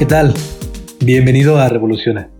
¿Qué tal? Bienvenido a Revoluciona.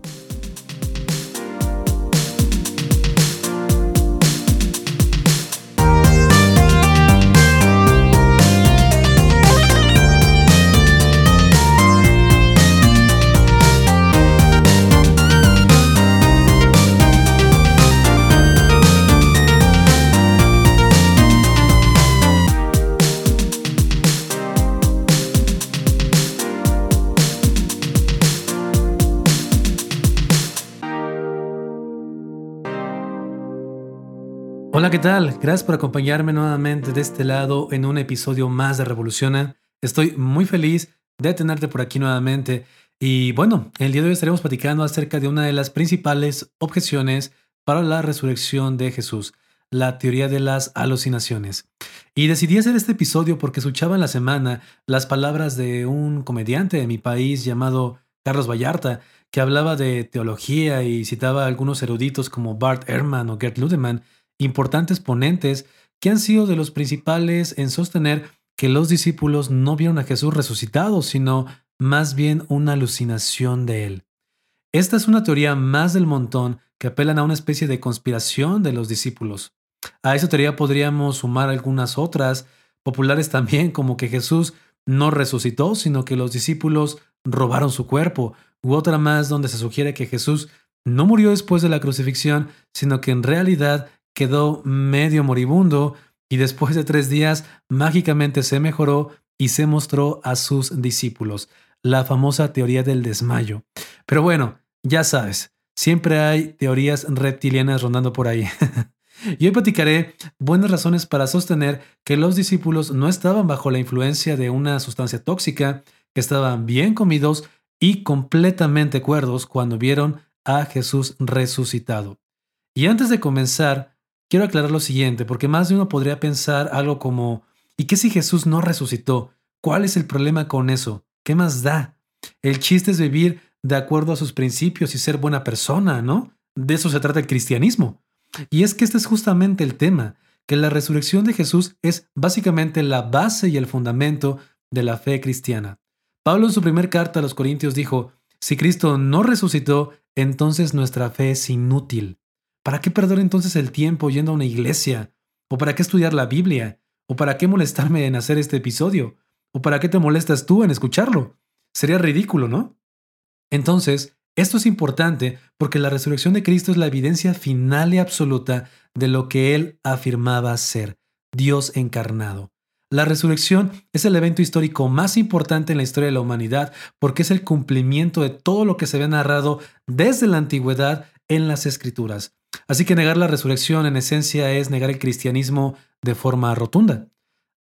Tal? Gracias por acompañarme nuevamente de este lado en un episodio más de Revoluciona. Estoy muy feliz de tenerte por aquí nuevamente. Y bueno, el día de hoy estaremos platicando acerca de una de las principales objeciones para la resurrección de Jesús, la teoría de las alucinaciones. Y decidí hacer este episodio porque escuchaba en la semana las palabras de un comediante de mi país llamado Carlos Vallarta, que hablaba de teología y citaba a algunos eruditos como Bart Ehrman o Gert Ludemann, importantes ponentes que han sido de los principales en sostener que los discípulos no vieron a Jesús resucitado, sino más bien una alucinación de él. Esta es una teoría más del montón que apelan a una especie de conspiración de los discípulos. A esa teoría podríamos sumar algunas otras, populares también, como que Jesús no resucitó, sino que los discípulos robaron su cuerpo, u otra más donde se sugiere que Jesús no murió después de la crucifixión, sino que en realidad quedó medio moribundo y después de tres días mágicamente se mejoró y se mostró a sus discípulos, la famosa teoría del desmayo. Pero bueno, ya sabes, siempre hay teorías reptilianas rondando por ahí. y hoy platicaré buenas razones para sostener que los discípulos no estaban bajo la influencia de una sustancia tóxica, que estaban bien comidos y completamente cuerdos cuando vieron a Jesús resucitado. Y antes de comenzar, Quiero aclarar lo siguiente, porque más de uno podría pensar algo como, ¿y qué si Jesús no resucitó? ¿Cuál es el problema con eso? ¿Qué más da? El chiste es vivir de acuerdo a sus principios y ser buena persona, ¿no? De eso se trata el cristianismo. Y es que este es justamente el tema, que la resurrección de Jesús es básicamente la base y el fundamento de la fe cristiana. Pablo en su primer carta a los Corintios dijo, si Cristo no resucitó, entonces nuestra fe es inútil. ¿Para qué perder entonces el tiempo yendo a una iglesia? ¿O para qué estudiar la Biblia? ¿O para qué molestarme en hacer este episodio? ¿O para qué te molestas tú en escucharlo? Sería ridículo, ¿no? Entonces, esto es importante porque la resurrección de Cristo es la evidencia final y absoluta de lo que Él afirmaba ser, Dios encarnado. La resurrección es el evento histórico más importante en la historia de la humanidad porque es el cumplimiento de todo lo que se había narrado desde la antigüedad en las escrituras. Así que negar la resurrección en esencia es negar el cristianismo de forma rotunda.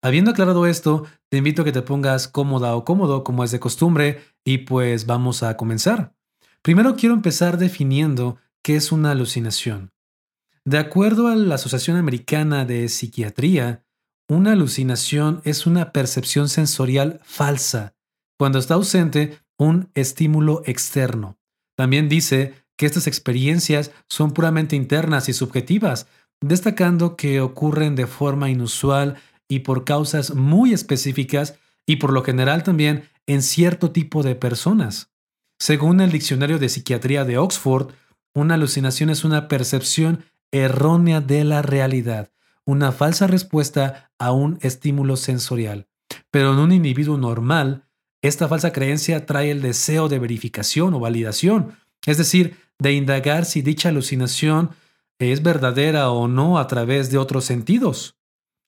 Habiendo aclarado esto, te invito a que te pongas cómoda o cómodo como es de costumbre y pues vamos a comenzar. Primero quiero empezar definiendo qué es una alucinación. De acuerdo a la Asociación Americana de Psiquiatría, una alucinación es una percepción sensorial falsa cuando está ausente un estímulo externo. También dice que estas experiencias son puramente internas y subjetivas, destacando que ocurren de forma inusual y por causas muy específicas y por lo general también en cierto tipo de personas. Según el Diccionario de Psiquiatría de Oxford, una alucinación es una percepción errónea de la realidad, una falsa respuesta a un estímulo sensorial. Pero en un individuo normal, esta falsa creencia trae el deseo de verificación o validación, es decir, de indagar si dicha alucinación es verdadera o no a través de otros sentidos.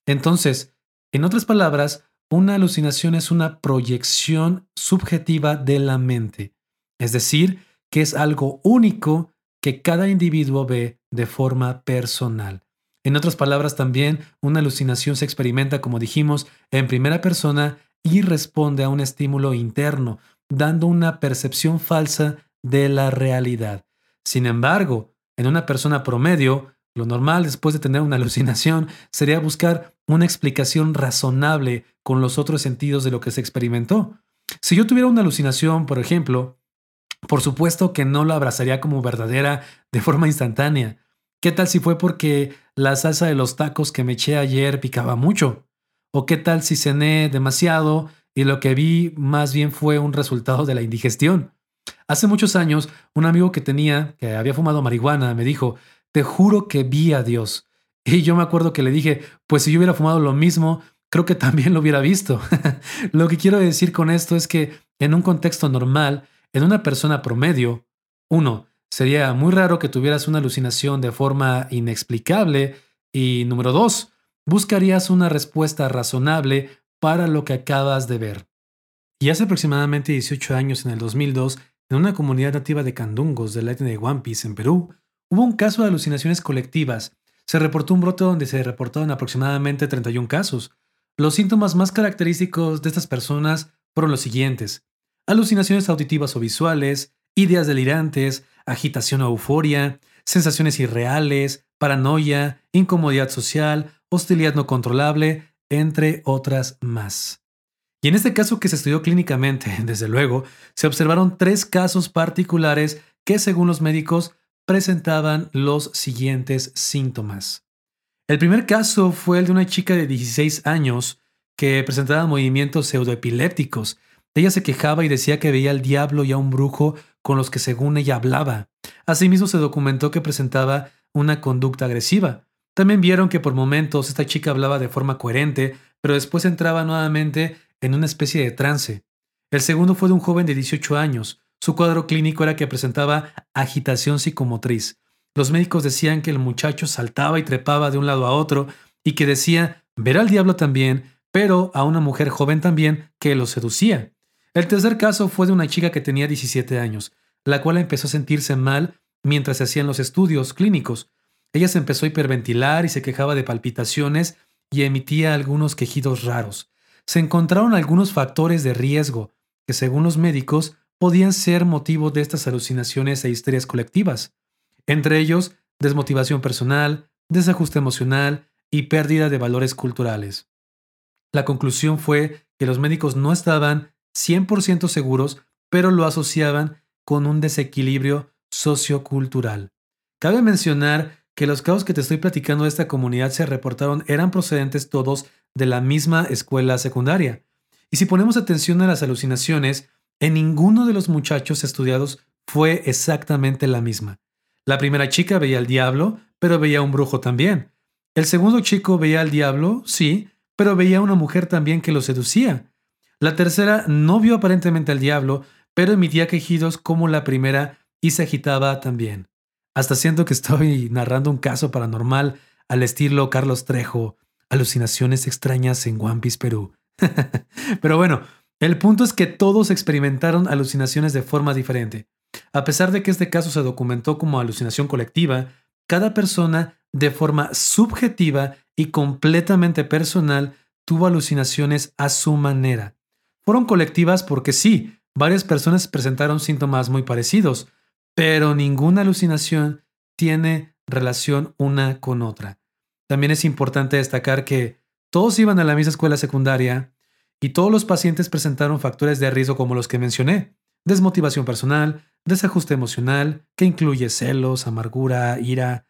Entonces, en otras palabras, una alucinación es una proyección subjetiva de la mente, es decir, que es algo único que cada individuo ve de forma personal. En otras palabras, también una alucinación se experimenta, como dijimos, en primera persona y responde a un estímulo interno, dando una percepción falsa de la realidad. Sin embargo, en una persona promedio, lo normal después de tener una alucinación sería buscar una explicación razonable con los otros sentidos de lo que se experimentó. Si yo tuviera una alucinación, por ejemplo, por supuesto que no la abrazaría como verdadera de forma instantánea. ¿Qué tal si fue porque la salsa de los tacos que me eché ayer picaba mucho? ¿O qué tal si cené demasiado y lo que vi más bien fue un resultado de la indigestión. Hace muchos años, un amigo que tenía, que había fumado marihuana, me dijo, te juro que vi a Dios. Y yo me acuerdo que le dije, pues si yo hubiera fumado lo mismo, creo que también lo hubiera visto. lo que quiero decir con esto es que en un contexto normal, en una persona promedio, uno, sería muy raro que tuvieras una alucinación de forma inexplicable y número dos, buscarías una respuesta razonable para lo que acabas de ver. Y hace aproximadamente 18 años, en el 2002, en una comunidad nativa de candungos del etnia de One en Perú, hubo un caso de alucinaciones colectivas. Se reportó un brote donde se reportaron aproximadamente 31 casos. Los síntomas más característicos de estas personas fueron los siguientes. Alucinaciones auditivas o visuales, ideas delirantes, agitación o euforia, sensaciones irreales, paranoia, incomodidad social, hostilidad no controlable, entre otras más. Y en este caso que se estudió clínicamente, desde luego, se observaron tres casos particulares que, según los médicos, presentaban los siguientes síntomas. El primer caso fue el de una chica de 16 años que presentaba movimientos pseudoepilépticos. Ella se quejaba y decía que veía al diablo y a un brujo con los que según ella hablaba. Asimismo se documentó que presentaba una conducta agresiva. También vieron que por momentos esta chica hablaba de forma coherente, pero después entraba nuevamente en una especie de trance. El segundo fue de un joven de 18 años. Su cuadro clínico era que presentaba agitación psicomotriz. Los médicos decían que el muchacho saltaba y trepaba de un lado a otro y que decía ver al diablo también, pero a una mujer joven también que lo seducía. El tercer caso fue de una chica que tenía 17 años, la cual empezó a sentirse mal mientras se hacían los estudios clínicos. Ella se empezó a hiperventilar y se quejaba de palpitaciones y emitía algunos quejidos raros se encontraron algunos factores de riesgo que, según los médicos, podían ser motivo de estas alucinaciones e histerias colectivas, entre ellos desmotivación personal, desajuste emocional y pérdida de valores culturales. La conclusión fue que los médicos no estaban 100% seguros, pero lo asociaban con un desequilibrio sociocultural. Cabe mencionar que los casos que te estoy platicando de esta comunidad se reportaron eran procedentes todos de la misma escuela secundaria. Y si ponemos atención a las alucinaciones, en ninguno de los muchachos estudiados fue exactamente la misma. La primera chica veía al diablo, pero veía un brujo también. El segundo chico veía al diablo, sí, pero veía a una mujer también que lo seducía. La tercera no vio aparentemente al diablo, pero emitía quejidos como la primera y se agitaba también. Hasta siento que estoy narrando un caso paranormal al estilo Carlos Trejo, alucinaciones extrañas en One Piece Perú. Pero bueno, el punto es que todos experimentaron alucinaciones de forma diferente. A pesar de que este caso se documentó como alucinación colectiva, cada persona, de forma subjetiva y completamente personal, tuvo alucinaciones a su manera. Fueron colectivas porque sí, varias personas presentaron síntomas muy parecidos, pero ninguna alucinación tiene relación una con otra. También es importante destacar que todos iban a la misma escuela secundaria y todos los pacientes presentaron factores de riesgo como los que mencioné. Desmotivación personal, desajuste emocional, que incluye celos, amargura, ira,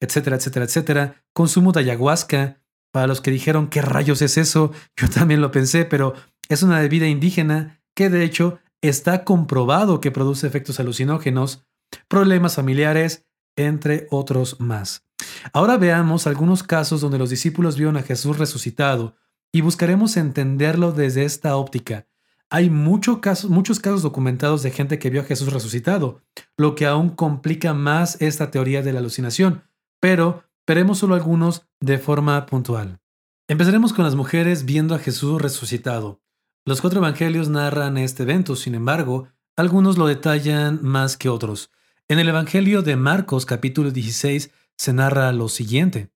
etcétera, etcétera, etcétera. Consumo de ayahuasca. Para los que dijeron, ¿qué rayos es eso? Yo también lo pensé, pero es una bebida indígena que de hecho está comprobado que produce efectos alucinógenos, problemas familiares, entre otros más. Ahora veamos algunos casos donde los discípulos vieron a Jesús resucitado y buscaremos entenderlo desde esta óptica. Hay muchos casos documentados de gente que vio a Jesús resucitado, lo que aún complica más esta teoría de la alucinación, pero veremos solo algunos de forma puntual. Empezaremos con las mujeres viendo a Jesús resucitado. Los cuatro evangelios narran este evento, sin embargo, algunos lo detallan más que otros. En el Evangelio de Marcos capítulo 16 se narra lo siguiente.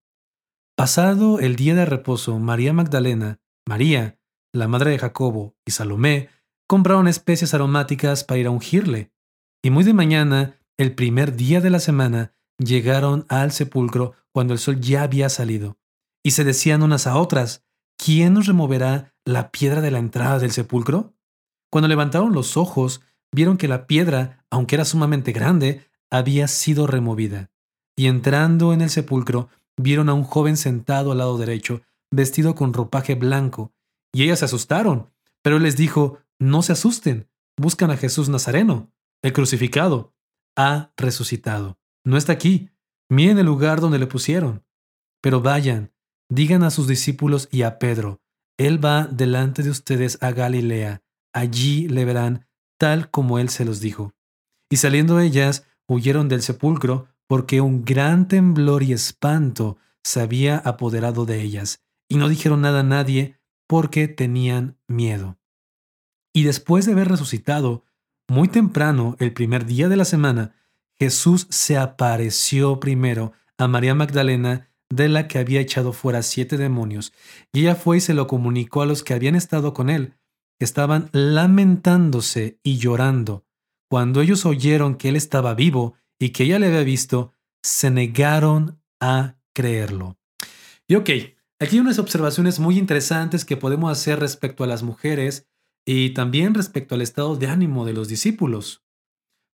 Pasado el día de reposo, María Magdalena, María, la madre de Jacobo y Salomé compraron especias aromáticas para ir a ungirle. Y muy de mañana, el primer día de la semana, llegaron al sepulcro cuando el sol ya había salido. Y se decían unas a otras, ¿quién nos removerá la piedra de la entrada del sepulcro? Cuando levantaron los ojos, vieron que la piedra, aunque era sumamente grande, había sido removida y entrando en el sepulcro vieron a un joven sentado al lado derecho, vestido con ropaje blanco, y ellas se asustaron, Pero él les dijo, no se asusten, buscan a Jesús Nazareno, el crucificado, ha resucitado. No está aquí, miren el lugar donde le pusieron. Pero vayan, digan a sus discípulos y a Pedro, Él va delante de ustedes a Galilea, allí le verán tal como Él se los dijo. Y saliendo ellas, huyeron del sepulcro, porque un gran temblor y espanto se había apoderado de ellas, y no dijeron nada a nadie porque tenían miedo. Y después de haber resucitado, muy temprano, el primer día de la semana, Jesús se apareció primero a María Magdalena, de la que había echado fuera siete demonios, y ella fue y se lo comunicó a los que habían estado con él, que estaban lamentándose y llorando. Cuando ellos oyeron que él estaba vivo y que ella le había visto, se negaron a creerlo. Y ok, aquí hay unas observaciones muy interesantes que podemos hacer respecto a las mujeres y también respecto al estado de ánimo de los discípulos.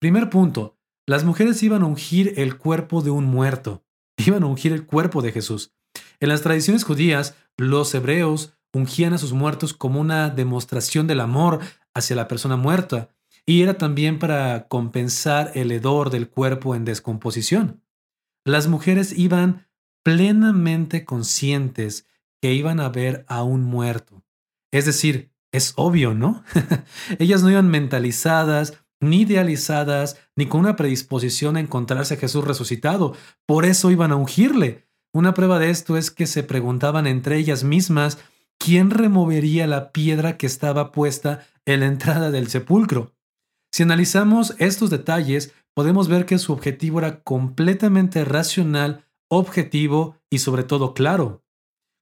Primer punto, las mujeres iban a ungir el cuerpo de un muerto, iban a ungir el cuerpo de Jesús. En las tradiciones judías, los hebreos ungían a sus muertos como una demostración del amor hacia la persona muerta, y era también para compensar el hedor del cuerpo en descomposición. Las mujeres iban plenamente conscientes que iban a ver a un muerto. Es decir, es obvio, ¿no? Ellas no iban mentalizadas, ni idealizadas, ni con una predisposición a encontrarse a Jesús resucitado. Por eso iban a ungirle. Una prueba de esto es que se preguntaban entre ellas mismas quién removería la piedra que estaba puesta en la entrada del sepulcro. Si analizamos estos detalles, podemos ver que su objetivo era completamente racional, objetivo y sobre todo claro.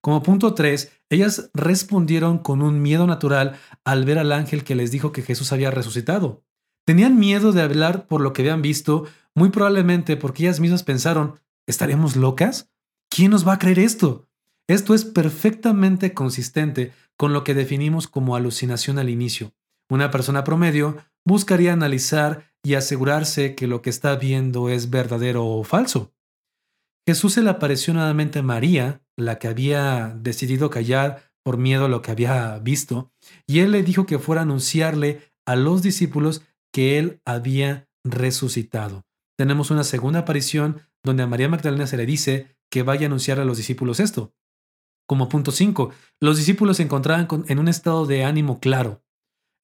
Como punto 3, ellas respondieron con un miedo natural al ver al ángel que les dijo que Jesús había resucitado. Tenían miedo de hablar por lo que habían visto, muy probablemente porque ellas mismas pensaron, ¿estaremos locas? ¿Quién nos va a creer esto? Esto es perfectamente consistente con lo que definimos como alucinación al inicio. Una persona promedio buscaría analizar y asegurarse que lo que está viendo es verdadero o falso. Jesús se le apareció nuevamente a María, la que había decidido callar por miedo a lo que había visto, y él le dijo que fuera a anunciarle a los discípulos que él había resucitado. Tenemos una segunda aparición donde a María Magdalena se le dice que vaya a anunciar a los discípulos esto. Como punto 5, los discípulos se encontraban en un estado de ánimo claro.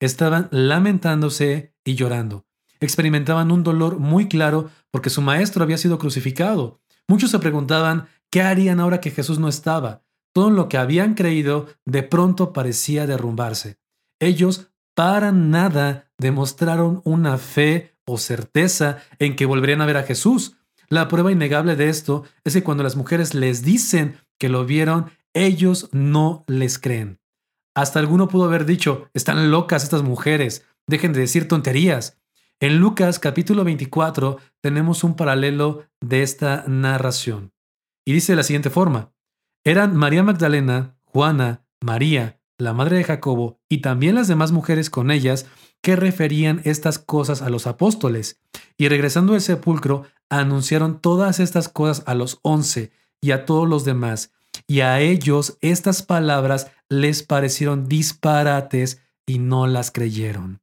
Estaban lamentándose y llorando. Experimentaban un dolor muy claro porque su maestro había sido crucificado. Muchos se preguntaban qué harían ahora que Jesús no estaba. Todo lo que habían creído de pronto parecía derrumbarse. Ellos para nada demostraron una fe o certeza en que volverían a ver a Jesús. La prueba innegable de esto es que cuando las mujeres les dicen que lo vieron, ellos no les creen. Hasta alguno pudo haber dicho, están locas estas mujeres, dejen de decir tonterías. En Lucas capítulo 24 tenemos un paralelo de esta narración. Y dice de la siguiente forma, eran María Magdalena, Juana, María, la madre de Jacobo, y también las demás mujeres con ellas, que referían estas cosas a los apóstoles. Y regresando al sepulcro, anunciaron todas estas cosas a los once y a todos los demás. Y a ellos estas palabras les parecieron disparates y no las creyeron.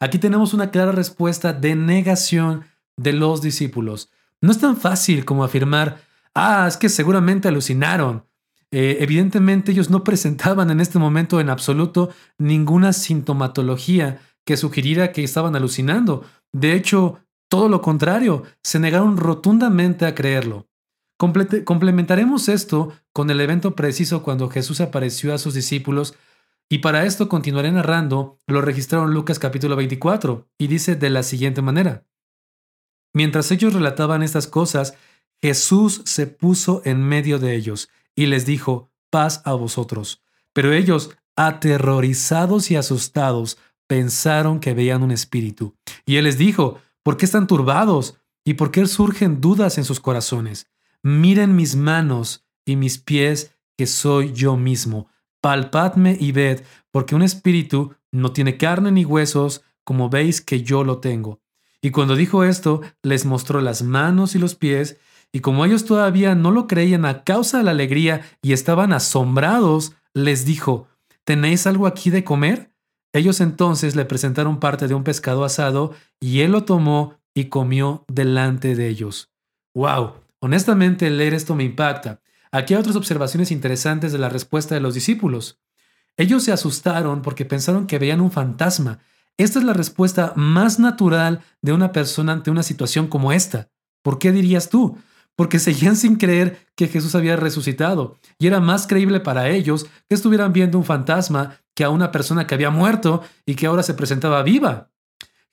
Aquí tenemos una clara respuesta de negación de los discípulos. No es tan fácil como afirmar, ah, es que seguramente alucinaron, eh, evidentemente ellos no presentaban en este momento en absoluto ninguna sintomatología que sugiriera que estaban alucinando. De hecho, todo lo contrario, se negaron rotundamente a creerlo. Complementaremos esto con el evento preciso cuando Jesús apareció a sus discípulos y para esto continuaré narrando lo registraron Lucas capítulo 24 y dice de la siguiente manera. Mientras ellos relataban estas cosas, Jesús se puso en medio de ellos y les dijo, paz a vosotros. Pero ellos, aterrorizados y asustados, pensaron que veían un espíritu. Y él les dijo, ¿por qué están turbados? ¿Y por qué surgen dudas en sus corazones? Miren mis manos y mis pies, que soy yo mismo. Palpadme y ved, porque un espíritu no tiene carne ni huesos, como veis que yo lo tengo. Y cuando dijo esto, les mostró las manos y los pies, y como ellos todavía no lo creían a causa de la alegría y estaban asombrados, les dijo, ¿tenéis algo aquí de comer? Ellos entonces le presentaron parte de un pescado asado y él lo tomó y comió delante de ellos. ¡Wow! Honestamente, leer esto me impacta. Aquí hay otras observaciones interesantes de la respuesta de los discípulos. Ellos se asustaron porque pensaron que veían un fantasma. Esta es la respuesta más natural de una persona ante una situación como esta. ¿Por qué dirías tú? Porque seguían sin creer que Jesús había resucitado, y era más creíble para ellos que estuvieran viendo un fantasma que a una persona que había muerto y que ahora se presentaba viva.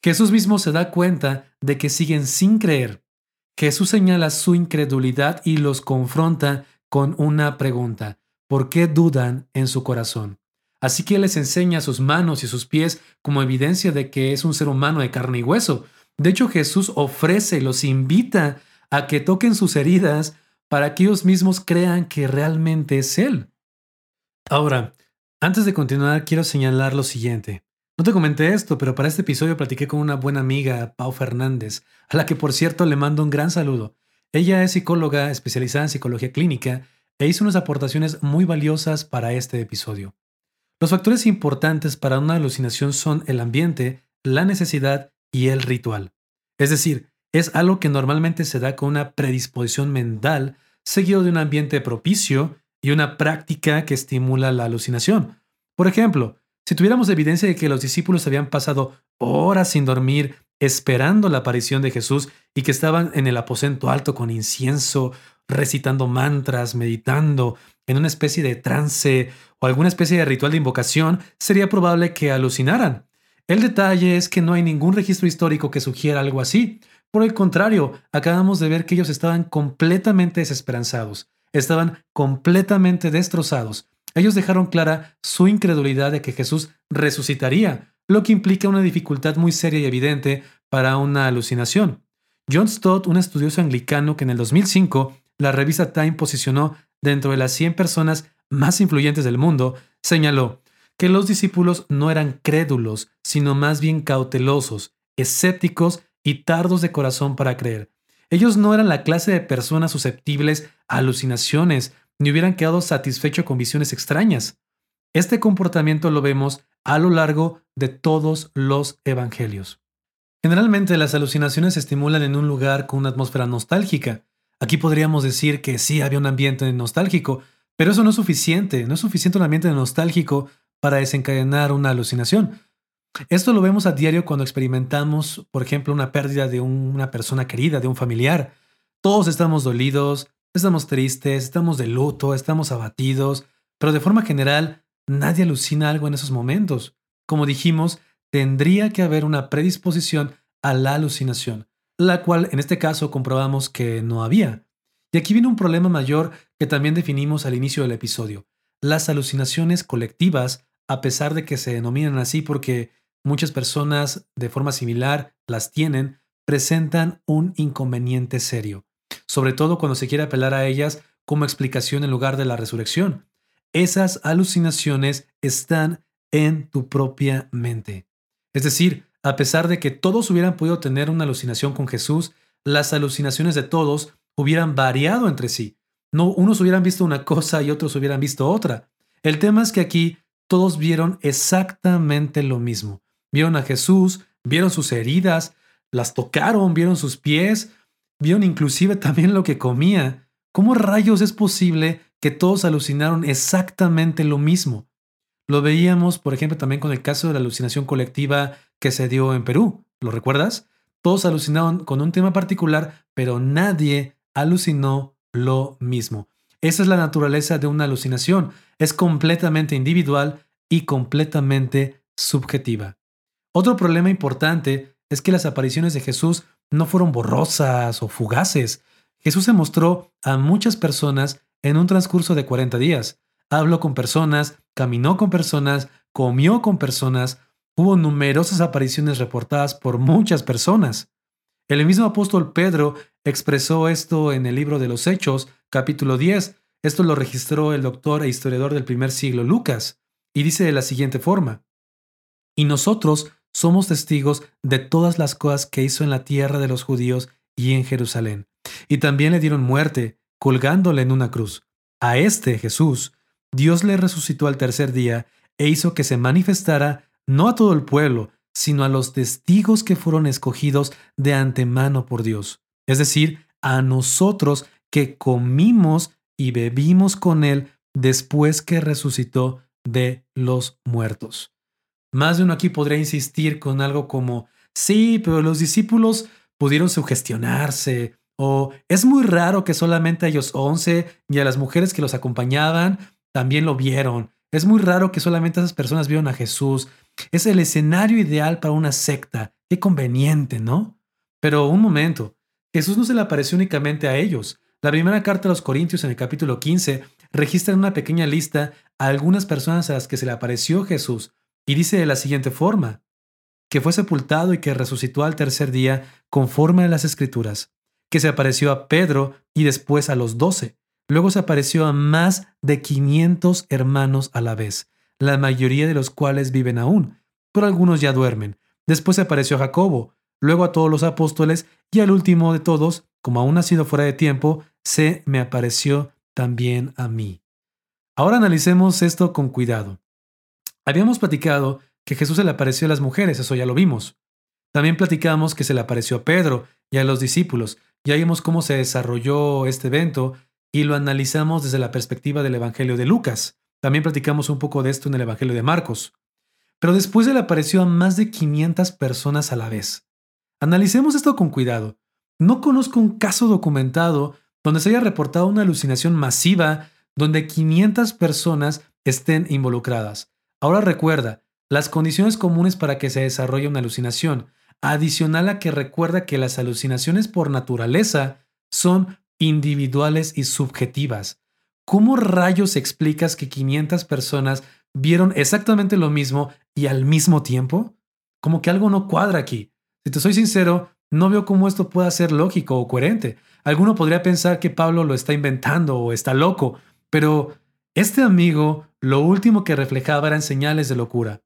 Jesús mismo se da cuenta de que siguen sin creer. Jesús señala su incredulidad y los confronta con una pregunta. ¿Por qué dudan en su corazón? Así que les enseña sus manos y sus pies como evidencia de que es un ser humano de carne y hueso. De hecho, Jesús ofrece, los invita a que toquen sus heridas para que ellos mismos crean que realmente es Él. Ahora, antes de continuar, quiero señalar lo siguiente. No te comenté esto, pero para este episodio platiqué con una buena amiga, Pau Fernández, a la que por cierto le mando un gran saludo. Ella es psicóloga especializada en psicología clínica e hizo unas aportaciones muy valiosas para este episodio. Los factores importantes para una alucinación son el ambiente, la necesidad y el ritual. Es decir, es algo que normalmente se da con una predisposición mental seguido de un ambiente propicio y una práctica que estimula la alucinación. Por ejemplo, si tuviéramos evidencia de que los discípulos habían pasado horas sin dormir esperando la aparición de Jesús y que estaban en el aposento alto con incienso, recitando mantras, meditando, en una especie de trance o alguna especie de ritual de invocación, sería probable que alucinaran. El detalle es que no hay ningún registro histórico que sugiera algo así. Por el contrario, acabamos de ver que ellos estaban completamente desesperanzados, estaban completamente destrozados. Ellos dejaron clara su incredulidad de que Jesús resucitaría, lo que implica una dificultad muy seria y evidente para una alucinación. John Stott, un estudioso anglicano que en el 2005 la revista Time posicionó dentro de las 100 personas más influyentes del mundo, señaló que los discípulos no eran crédulos, sino más bien cautelosos, escépticos y tardos de corazón para creer. Ellos no eran la clase de personas susceptibles a alucinaciones, ni hubieran quedado satisfechos con visiones extrañas. Este comportamiento lo vemos a lo largo de todos los evangelios. Generalmente las alucinaciones se estimulan en un lugar con una atmósfera nostálgica, Aquí podríamos decir que sí había un ambiente nostálgico, pero eso no es suficiente, no es suficiente un ambiente nostálgico para desencadenar una alucinación. Esto lo vemos a diario cuando experimentamos, por ejemplo, una pérdida de una persona querida, de un familiar. Todos estamos dolidos, estamos tristes, estamos de luto, estamos abatidos, pero de forma general nadie alucina algo en esos momentos. Como dijimos, tendría que haber una predisposición a la alucinación la cual en este caso comprobamos que no había. Y aquí viene un problema mayor que también definimos al inicio del episodio. Las alucinaciones colectivas, a pesar de que se denominan así porque muchas personas de forma similar las tienen, presentan un inconveniente serio, sobre todo cuando se quiere apelar a ellas como explicación en lugar de la resurrección. Esas alucinaciones están en tu propia mente. Es decir, a pesar de que todos hubieran podido tener una alucinación con Jesús, las alucinaciones de todos hubieran variado entre sí. No, unos hubieran visto una cosa y otros hubieran visto otra. El tema es que aquí todos vieron exactamente lo mismo. Vieron a Jesús, vieron sus heridas, las tocaron, vieron sus pies, vieron inclusive también lo que comía. ¿Cómo rayos es posible que todos alucinaron exactamente lo mismo? Lo veíamos, por ejemplo, también con el caso de la alucinación colectiva que se dio en Perú. ¿Lo recuerdas? Todos alucinaron con un tema particular, pero nadie alucinó lo mismo. Esa es la naturaleza de una alucinación. Es completamente individual y completamente subjetiva. Otro problema importante es que las apariciones de Jesús no fueron borrosas o fugaces. Jesús se mostró a muchas personas en un transcurso de 40 días. Habló con personas, caminó con personas, comió con personas, Hubo numerosas apariciones reportadas por muchas personas. El mismo apóstol Pedro expresó esto en el libro de los Hechos, capítulo 10. Esto lo registró el doctor e historiador del primer siglo Lucas, y dice de la siguiente forma. Y nosotros somos testigos de todas las cosas que hizo en la tierra de los judíos y en Jerusalén. Y también le dieron muerte, colgándole en una cruz. A este Jesús, Dios le resucitó al tercer día e hizo que se manifestara no a todo el pueblo, sino a los testigos que fueron escogidos de antemano por Dios, es decir, a nosotros que comimos y bebimos con Él después que resucitó de los muertos. Más de uno aquí podría insistir con algo como, sí, pero los discípulos pudieron sugestionarse, o es muy raro que solamente a ellos once y a las mujeres que los acompañaban también lo vieron. Es muy raro que solamente esas personas vieron a Jesús. Es el escenario ideal para una secta. Qué conveniente, ¿no? Pero un momento, Jesús no se le apareció únicamente a ellos. La primera carta a los Corintios en el capítulo 15 registra en una pequeña lista a algunas personas a las que se le apareció Jesús y dice de la siguiente forma, que fue sepultado y que resucitó al tercer día conforme a las escrituras, que se apareció a Pedro y después a los doce. Luego se apareció a más de 500 hermanos a la vez, la mayoría de los cuales viven aún, pero algunos ya duermen. Después se apareció a Jacobo, luego a todos los apóstoles y al último de todos, como aún ha sido fuera de tiempo, se me apareció también a mí. Ahora analicemos esto con cuidado. Habíamos platicado que Jesús se le apareció a las mujeres, eso ya lo vimos. También platicamos que se le apareció a Pedro y a los discípulos. Ya vimos cómo se desarrolló este evento y lo analizamos desde la perspectiva del Evangelio de Lucas. También platicamos un poco de esto en el Evangelio de Marcos. Pero después se le apareció a más de 500 personas a la vez. Analicemos esto con cuidado. No conozco un caso documentado donde se haya reportado una alucinación masiva donde 500 personas estén involucradas. Ahora recuerda, las condiciones comunes para que se desarrolle una alucinación, adicional a que recuerda que las alucinaciones por naturaleza son individuales y subjetivas. ¿Cómo rayos explicas que 500 personas vieron exactamente lo mismo y al mismo tiempo? Como que algo no cuadra aquí. Si te soy sincero, no veo cómo esto pueda ser lógico o coherente. Alguno podría pensar que Pablo lo está inventando o está loco, pero este amigo lo último que reflejaba eran señales de locura.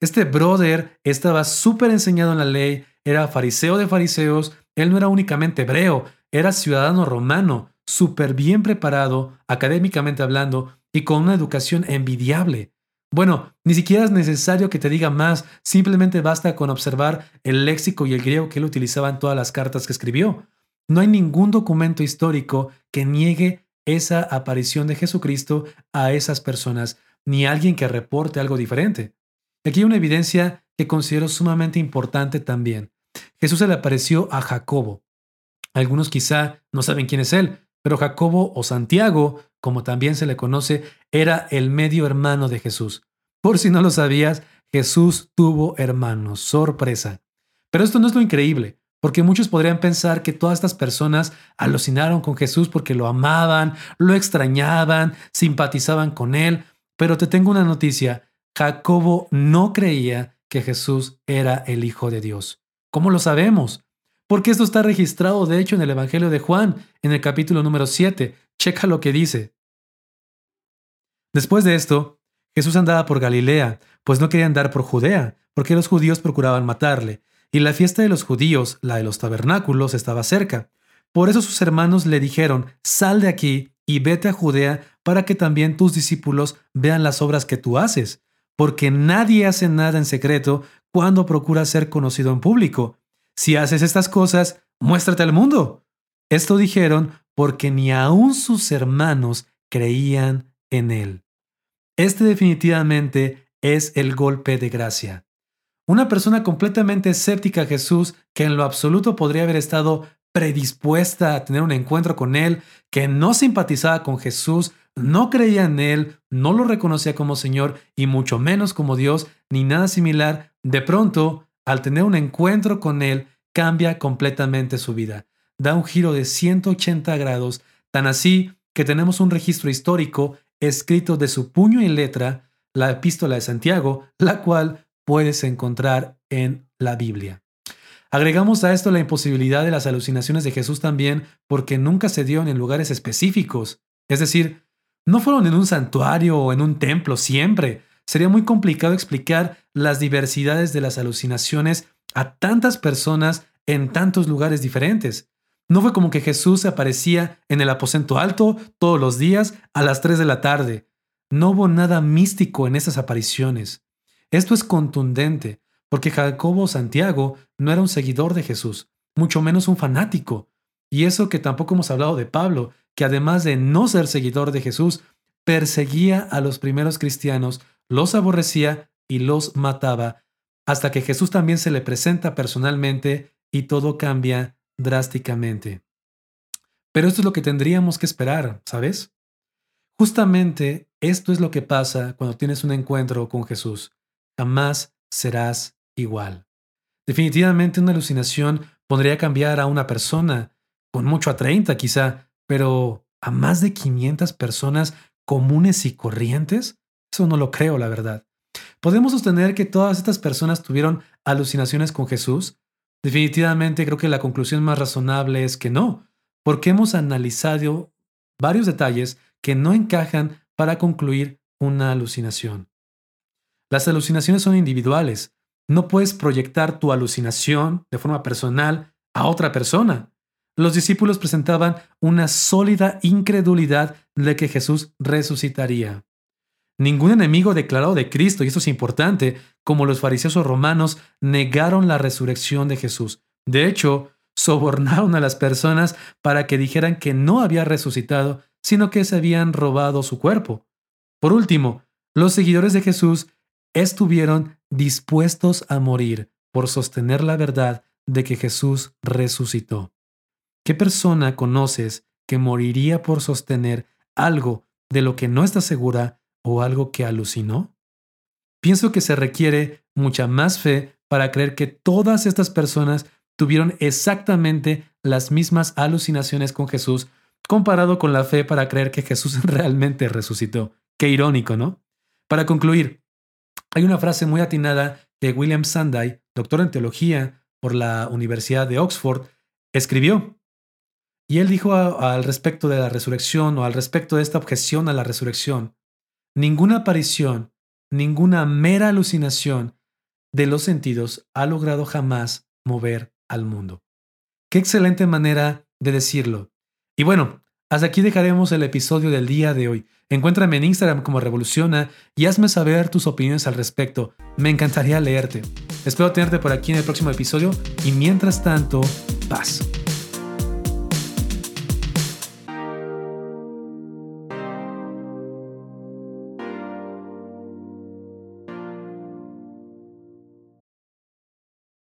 Este brother estaba súper enseñado en la ley, era fariseo de fariseos, él no era únicamente hebreo, era ciudadano romano, súper bien preparado, académicamente hablando, y con una educación envidiable. Bueno, ni siquiera es necesario que te diga más, simplemente basta con observar el léxico y el griego que él utilizaba en todas las cartas que escribió. No hay ningún documento histórico que niegue esa aparición de Jesucristo a esas personas, ni alguien que reporte algo diferente. Aquí hay una evidencia que considero sumamente importante también. Jesús se le apareció a Jacobo. Algunos quizá no saben quién es él, pero Jacobo o Santiago, como también se le conoce, era el medio hermano de Jesús. Por si no lo sabías, Jesús tuvo hermanos. Sorpresa. Pero esto no es lo increíble, porque muchos podrían pensar que todas estas personas alucinaron con Jesús porque lo amaban, lo extrañaban, simpatizaban con él. Pero te tengo una noticia. Jacobo no creía que Jesús era el Hijo de Dios. ¿Cómo lo sabemos? Porque esto está registrado de hecho en el Evangelio de Juan, en el capítulo número 7. Checa lo que dice. Después de esto, Jesús andaba por Galilea, pues no quería andar por Judea, porque los judíos procuraban matarle, y la fiesta de los judíos, la de los tabernáculos, estaba cerca. Por eso sus hermanos le dijeron, sal de aquí y vete a Judea para que también tus discípulos vean las obras que tú haces, porque nadie hace nada en secreto cuando procura ser conocido en público. Si haces estas cosas, muéstrate al mundo. Esto dijeron porque ni aun sus hermanos creían en él. Este definitivamente es el golpe de gracia. Una persona completamente escéptica a Jesús, que en lo absoluto podría haber estado predispuesta a tener un encuentro con Él, que no simpatizaba con Jesús, no creía en Él, no lo reconocía como Señor y mucho menos como Dios, ni nada similar, de pronto al tener un encuentro con Él, cambia completamente su vida. Da un giro de 180 grados, tan así que tenemos un registro histórico escrito de su puño y letra, la epístola de Santiago, la cual puedes encontrar en la Biblia. Agregamos a esto la imposibilidad de las alucinaciones de Jesús también porque nunca se dieron en lugares específicos. Es decir, no fueron en un santuario o en un templo siempre, sería muy complicado explicar las diversidades de las alucinaciones a tantas personas en tantos lugares diferentes. No fue como que Jesús aparecía en el aposento alto todos los días a las 3 de la tarde. No hubo nada místico en esas apariciones. Esto es contundente, porque Jacobo Santiago no era un seguidor de Jesús, mucho menos un fanático. Y eso que tampoco hemos hablado de Pablo, que además de no ser seguidor de Jesús, perseguía a los primeros cristianos, los aborrecía y los mataba, hasta que Jesús también se le presenta personalmente y todo cambia drásticamente. Pero esto es lo que tendríamos que esperar, ¿sabes? Justamente esto es lo que pasa cuando tienes un encuentro con Jesús. Jamás serás igual. Definitivamente una alucinación podría cambiar a una persona, con mucho a 30 quizá, pero a más de 500 personas comunes y corrientes, eso no lo creo, la verdad. ¿Podemos sostener que todas estas personas tuvieron alucinaciones con Jesús? Definitivamente creo que la conclusión más razonable es que no, porque hemos analizado varios detalles que no encajan para concluir una alucinación. Las alucinaciones son individuales. No puedes proyectar tu alucinación de forma personal a otra persona. Los discípulos presentaban una sólida incredulidad de que Jesús resucitaría. Ningún enemigo declarado de Cristo, y esto es importante, como los fariseos romanos, negaron la resurrección de Jesús. De hecho, sobornaron a las personas para que dijeran que no había resucitado, sino que se habían robado su cuerpo. Por último, los seguidores de Jesús estuvieron dispuestos a morir por sostener la verdad de que Jesús resucitó. ¿Qué persona conoces que moriría por sostener algo de lo que no está segura o algo que alucinó? Pienso que se requiere mucha más fe para creer que todas estas personas tuvieron exactamente las mismas alucinaciones con Jesús comparado con la fe para creer que Jesús realmente resucitó. Qué irónico, ¿no? Para concluir, hay una frase muy atinada que William Sanday, doctor en teología por la Universidad de Oxford, escribió. Y él dijo al respecto de la resurrección o al respecto de esta objeción a la resurrección, ninguna aparición, ninguna mera alucinación de los sentidos ha logrado jamás mover al mundo. Qué excelente manera de decirlo. Y bueno, hasta aquí dejaremos el episodio del día de hoy. Encuéntrame en Instagram como Revoluciona y hazme saber tus opiniones al respecto. Me encantaría leerte. Espero tenerte por aquí en el próximo episodio y mientras tanto, paz.